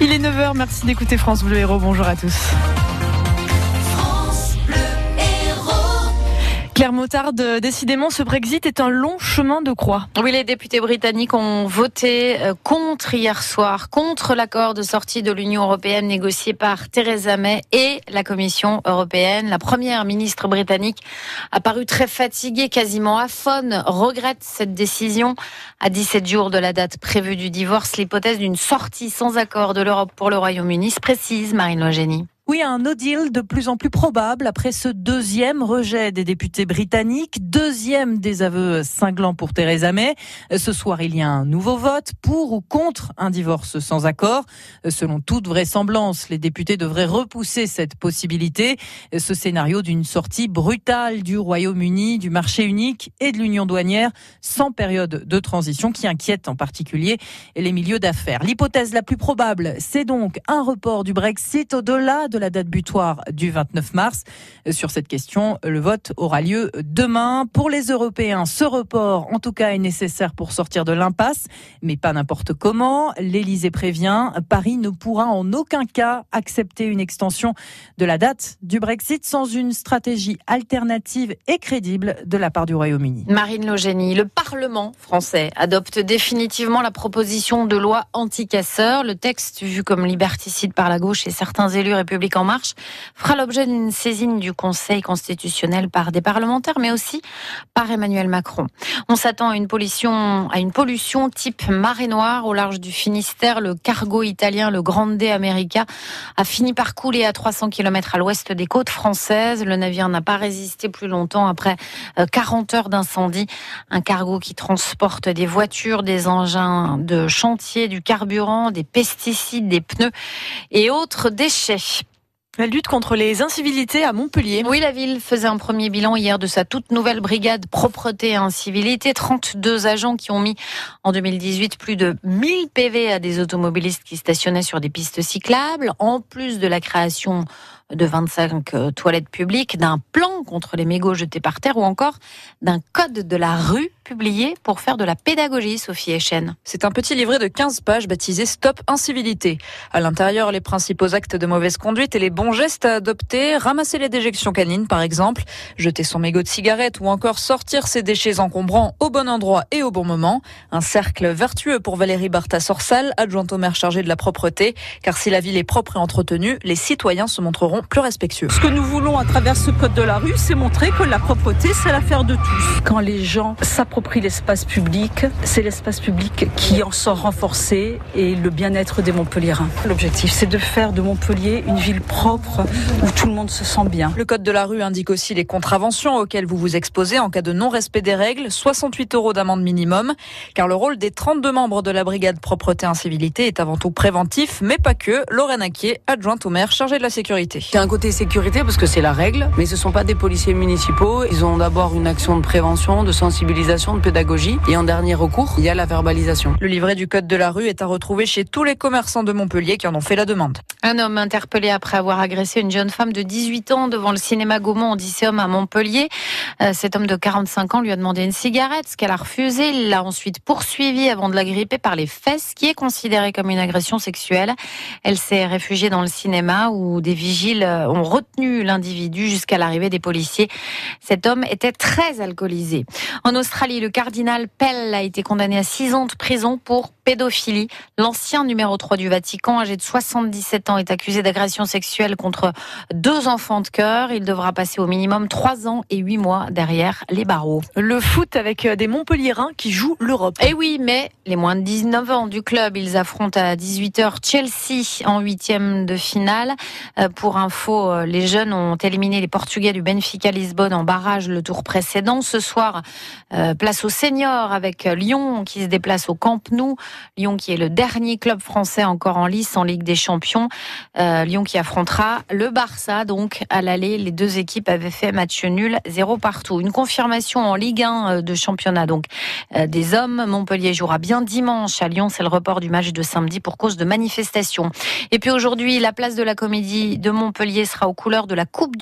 Il est 9h, merci d'écouter France Bleu Héros. Bonjour à tous. Claire Motarde, décidément, ce Brexit est un long chemin de croix. Oui, les députés britanniques ont voté euh, contre hier soir, contre l'accord de sortie de l'Union européenne négocié par Theresa May et la Commission européenne. La première ministre britannique a paru très fatiguée, quasiment aphone, regrette cette décision. À 17 jours de la date prévue du divorce, l'hypothèse d'une sortie sans accord de l'Europe pour le Royaume-Uni se précise, Marine Logénie. Oui, un no deal de plus en plus probable après ce deuxième rejet des députés britanniques, deuxième désaveu cinglant pour Theresa May. Ce soir, il y a un nouveau vote pour ou contre un divorce sans accord. Selon toute vraisemblance, les députés devraient repousser cette possibilité. Ce scénario d'une sortie brutale du Royaume-Uni, du marché unique et de l'union douanière sans période de transition qui inquiète en particulier les milieux d'affaires. L'hypothèse la plus probable, c'est donc un report du Brexit au-delà de la date butoir du 29 mars. Sur cette question, le vote aura lieu demain. Pour les Européens, ce report, en tout cas, est nécessaire pour sortir de l'impasse, mais pas n'importe comment. L'Élysée prévient, Paris ne pourra en aucun cas accepter une extension de la date du Brexit sans une stratégie alternative et crédible de la part du Royaume-Uni. Marine Logénie, le Parlement français adopte définitivement la proposition de loi anti-casseurs. Le texte, vu comme liberticide par la gauche et certains élus républicains, en Marche fera l'objet d'une saisine du Conseil constitutionnel par des parlementaires, mais aussi par Emmanuel Macron. On s'attend à une pollution, à une pollution type marée noire au large du Finistère. Le cargo italien, le Grande America, a fini par couler à 300 km à l'ouest des côtes françaises. Le navire n'a pas résisté plus longtemps après 40 euh, heures d'incendie. Un cargo qui transporte des voitures, des engins de chantier, du carburant, des pesticides, des pneus et autres déchets. La lutte contre les incivilités à Montpellier. Oui, la ville faisait un premier bilan hier de sa toute nouvelle brigade propreté et incivilité. 32 agents qui ont mis en 2018 plus de 1000 PV à des automobilistes qui stationnaient sur des pistes cyclables, en plus de la création de 25 euh, toilettes publiques, d'un plan contre les mégots jetés par terre ou encore d'un code de la rue publié pour faire de la pédagogie, Sophie Echen. C'est un petit livret de 15 pages baptisé Stop Incivilité. À l'intérieur, les principaux actes de mauvaise conduite et les bons gestes à adopter, ramasser les déjections canines par exemple, jeter son mégot de cigarette ou encore sortir ses déchets encombrants au bon endroit et au bon moment. Un cercle vertueux pour Valérie Bartha-Sorsal, adjointe au maire chargée de la propreté, car si la ville est propre et entretenue, les citoyens se montreront plus respectueux. Ce que nous voulons à travers ce code de la rue, c'est montrer que la propreté, c'est l'affaire de tous. Quand les gens s'approprient l'espace public, c'est l'espace public qui en sort renforcé et le bien-être des Montpelliérains. L'objectif, c'est de faire de Montpellier une ville propre où tout le monde se sent bien. Le code de la rue indique aussi les contraventions auxquelles vous vous exposez en cas de non-respect des règles, 68 euros d'amende minimum, car le rôle des 32 membres de la brigade propreté incivilité est avant tout préventif, mais pas que. Lorraine Aquier, adjointe au maire chargée de la sécurité. C'est un côté sécurité parce que c'est la règle, mais ce ne sont pas des policiers municipaux. Ils ont d'abord une action de prévention, de sensibilisation, de pédagogie, et en dernier recours, il y a la verbalisation. Le livret du code de la rue est à retrouver chez tous les commerçants de Montpellier qui en ont fait la demande. Un homme interpellé après avoir agressé une jeune femme de 18 ans devant le cinéma Gaumont Odysseum à Montpellier. Euh, cet homme de 45 ans lui a demandé une cigarette, ce qu'elle a refusé. Il l'a ensuite poursuivi avant de la gripper par les fesses, qui est considéré comme une agression sexuelle. Elle s'est réfugiée dans le cinéma où des vigiles euh, ont retenu l'individu jusqu'à l'arrivée des policiers. Cet homme était très alcoolisé. En Australie, le cardinal Pell a été condamné à 6 ans de prison pour pédophilie. L'ancien numéro 3 du Vatican, âgé de 77 ans, est accusé d'agression sexuelle contre deux enfants de cœur. Il devra passer au minimum 3 ans et 8 mois derrière les barreaux. Le foot avec euh, des Montpelliérains qui jouent l'Europe. Eh oui, mais les moins de 19 ans du club, ils affrontent à 18h Chelsea en huitième de finale. Euh, pour info, euh, les jeunes ont éliminé les Portugais du Benfica Lisbonne en barrage le tour précédent. Ce soir, place aux seniors avec Lyon qui se déplace au Camp Nou. Lyon qui est le dernier club français encore en lice en Ligue des Champions. Euh, Lyon qui affrontera le Barça. Donc à l'aller, les deux équipes avaient fait match nul, zéro partout. Une confirmation en Ligue 1 euh, de championnat donc euh, des hommes. Montpellier jouera bien dimanche à Lyon. C'est le report du match de samedi pour cause de manifestation. Et puis aujourd'hui, la place de la Comédie de Montpellier sera aux couleurs de la Coupe